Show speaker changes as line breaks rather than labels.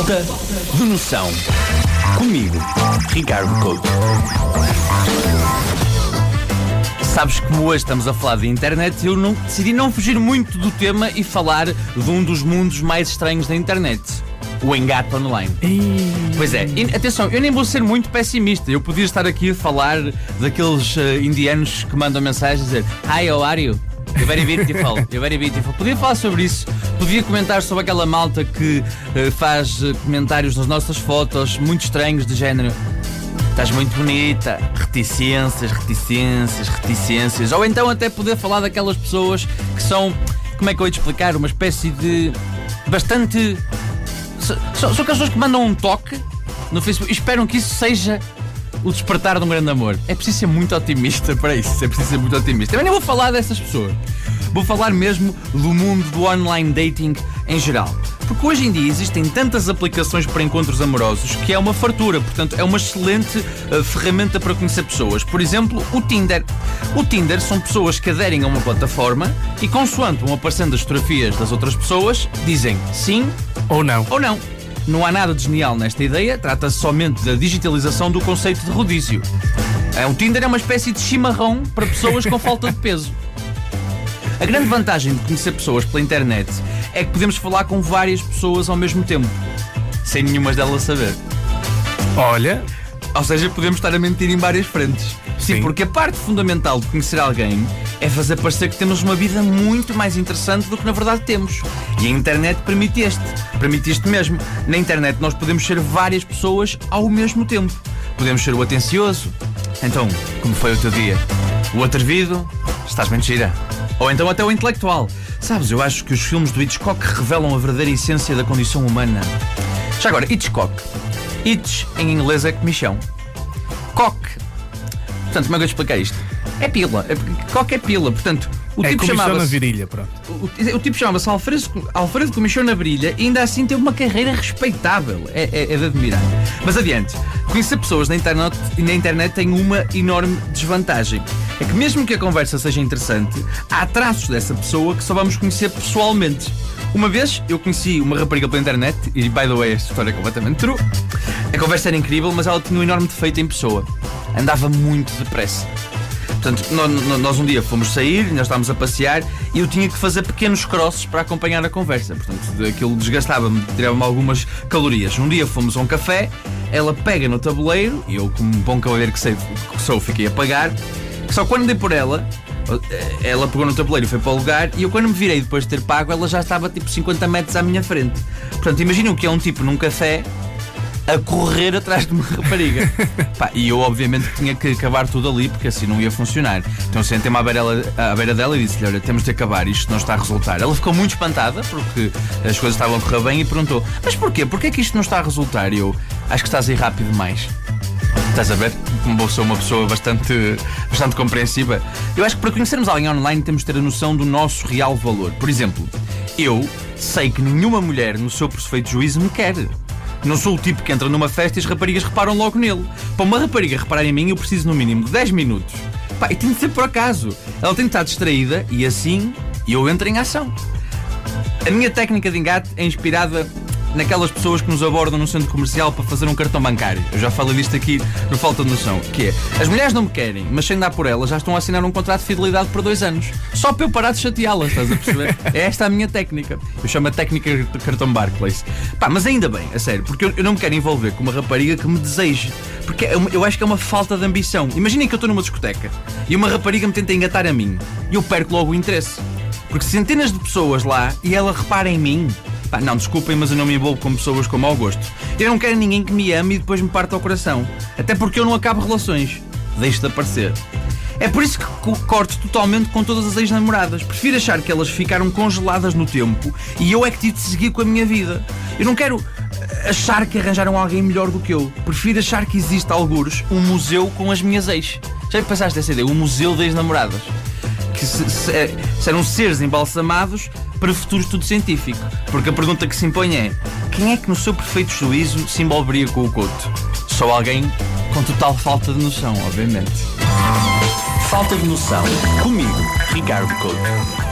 Falta de noção. Comigo, Ricardo Couto. Sabes que como hoje estamos a falar de internet, eu não, decidi não fugir muito do tema e falar de um dos mundos mais estranhos da internet. O engate online. Pois é, e, atenção, eu nem vou ser muito pessimista. Eu podia estar aqui a falar daqueles uh, indianos que mandam mensagens dizer Hi, how are you? Very beautiful, you're very beautiful. Podia falar sobre isso, podia comentar sobre aquela malta que uh, faz uh, comentários nas nossas fotos muito estranhos, de género. Estás muito bonita, reticências, reticências, reticências. Ou então até poder falar daquelas pessoas que são, como é que eu ia te explicar, uma espécie de. bastante. São aquelas pessoas que mandam um toque no Facebook e esperam que isso seja o despertar de um grande amor. É preciso ser muito otimista para isso. É preciso ser muito otimista. Também nem vou falar dessas pessoas. Vou falar mesmo do mundo do online dating em geral. Porque hoje em dia existem tantas aplicações para encontros amorosos que é uma fartura, portanto, é uma excelente uh, ferramenta para conhecer pessoas. Por exemplo, o Tinder. O Tinder são pessoas que aderem a uma plataforma e, consoante vão aparecendo as fotografias das outras pessoas, dizem sim
ou não.
Ou não. Não há nada de genial nesta ideia, trata-se somente da digitalização do conceito de rodízio. É, o Tinder é uma espécie de chimarrão para pessoas com falta de peso. A grande vantagem de conhecer pessoas pela internet é que podemos falar com várias pessoas ao mesmo tempo, sem nenhuma delas saber.
Olha.
Ou seja, podemos estar a mentir em várias frentes. Sim, Sim, porque a parte fundamental de conhecer alguém é fazer parecer que temos uma vida muito mais interessante do que na verdade temos. E a internet permite este. Permite isto mesmo. Na internet nós podemos ser várias pessoas ao mesmo tempo. Podemos ser o atencioso. Então, como foi o teu dia? O atrevido? Estás mentira. Ou então até o intelectual. Sabes, eu acho que os filmes do Hitchcock revelam a verdadeira essência da condição humana. Já agora, Hitchcock Itch em inglês é comichão. Cock. Portanto, como é que eu explicar isto? É pila. É, é pila. Portanto,
o é tipo chamava na virilha, pronto.
O, o tipo chamava-se Alfredo, Alfredo Comichão na virilha e ainda assim teve uma carreira respeitável. É, é, é de admirar. Mas adiante. Conhecer pessoas na internet, na internet tem uma enorme desvantagem. É que mesmo que a conversa seja interessante, há traços dessa pessoa que só vamos conhecer pessoalmente. Uma vez eu conheci uma rapariga pela internet, e by the way, esta história é completamente true. A conversa era incrível, mas ela tinha um enorme defeito em pessoa. Andava muito depressa. Portanto, nós um dia fomos sair, nós estávamos a passear e eu tinha que fazer pequenos crosses para acompanhar a conversa. Portanto, aquilo desgastava-me, tirava-me algumas calorias. Um dia fomos a um café, ela pega no tabuleiro e eu, como bom cavalheiro que, sei, que sou, fiquei a pagar. Só quando dei por ela, ela pegou no tabuleiro e foi para o lugar e eu quando me virei depois de ter pago, ela já estava tipo 50 metros à minha frente. Portanto, imaginem o que é um tipo num café a correr atrás de uma rapariga. Pá, e eu, obviamente, tinha que acabar tudo ali, porque assim não ia funcionar. Então sentei-me à beira, à beira dela e disse-lhe: Olha, temos de acabar, isto não está a resultar. Ela ficou muito espantada, porque as coisas estavam a correr bem, e perguntou: Mas porquê? Porquê é que isto não está a resultar? E eu acho que estás a ir rápido demais. Estás a ver? Como sou uma pessoa bastante, bastante compreensiva. Eu acho que para conhecermos alguém online temos de ter a noção do nosso real valor. Por exemplo, eu sei que nenhuma mulher, no seu perfeito juízo, me quer. Não sou o tipo que entra numa festa e as raparigas reparam logo nele. Para uma rapariga reparar em mim, eu preciso no mínimo de 10 minutos. Pá, e tem de ser por acaso. Ela tem de estar distraída e assim eu entro em ação. A minha técnica de engate é inspirada naquelas pessoas que nos abordam no centro comercial para fazer um cartão bancário. Eu já falei disto aqui no Falta de Noção. Que é, as mulheres não me querem, mas sem dar por elas já estão a assinar um contrato de fidelidade por dois anos. Só para eu parar de chateá-las, estás a perceber? é esta a minha técnica. Eu chamo a técnica de cartão Barclays. Pá, mas ainda bem, a sério, porque eu, eu não me quero envolver com uma rapariga que me deseje. Porque é eu acho que é uma falta de ambição. Imaginem que eu estou numa discoteca e uma rapariga me tenta engatar a mim e eu perco logo o interesse. Porque centenas de pessoas lá e ela repara em mim, Pá, não, desculpem, mas eu não me envolvo com pessoas com mau gosto. Eu não quero ninguém que me ame e depois me parta o coração. Até porque eu não acabo relações. Deixo de aparecer. É por isso que corto totalmente com todas as ex-namoradas. Prefiro achar que elas ficaram congeladas no tempo e eu é que tive de seguir com a minha vida. Eu não quero achar que arranjaram alguém melhor do que eu. Prefiro achar que existe, algures, um museu com as minhas ex. Já pensaste nessa ideia? Um museu de ex-namoradas. Que se, se, é, serão seres embalsamados para futuro estudo científico. Porque a pergunta que se impõe é: quem é que no seu perfeito juízo se envolveria com o Couto? Só alguém com total falta de noção, obviamente. Falta de noção. Comigo, Ricardo Couto.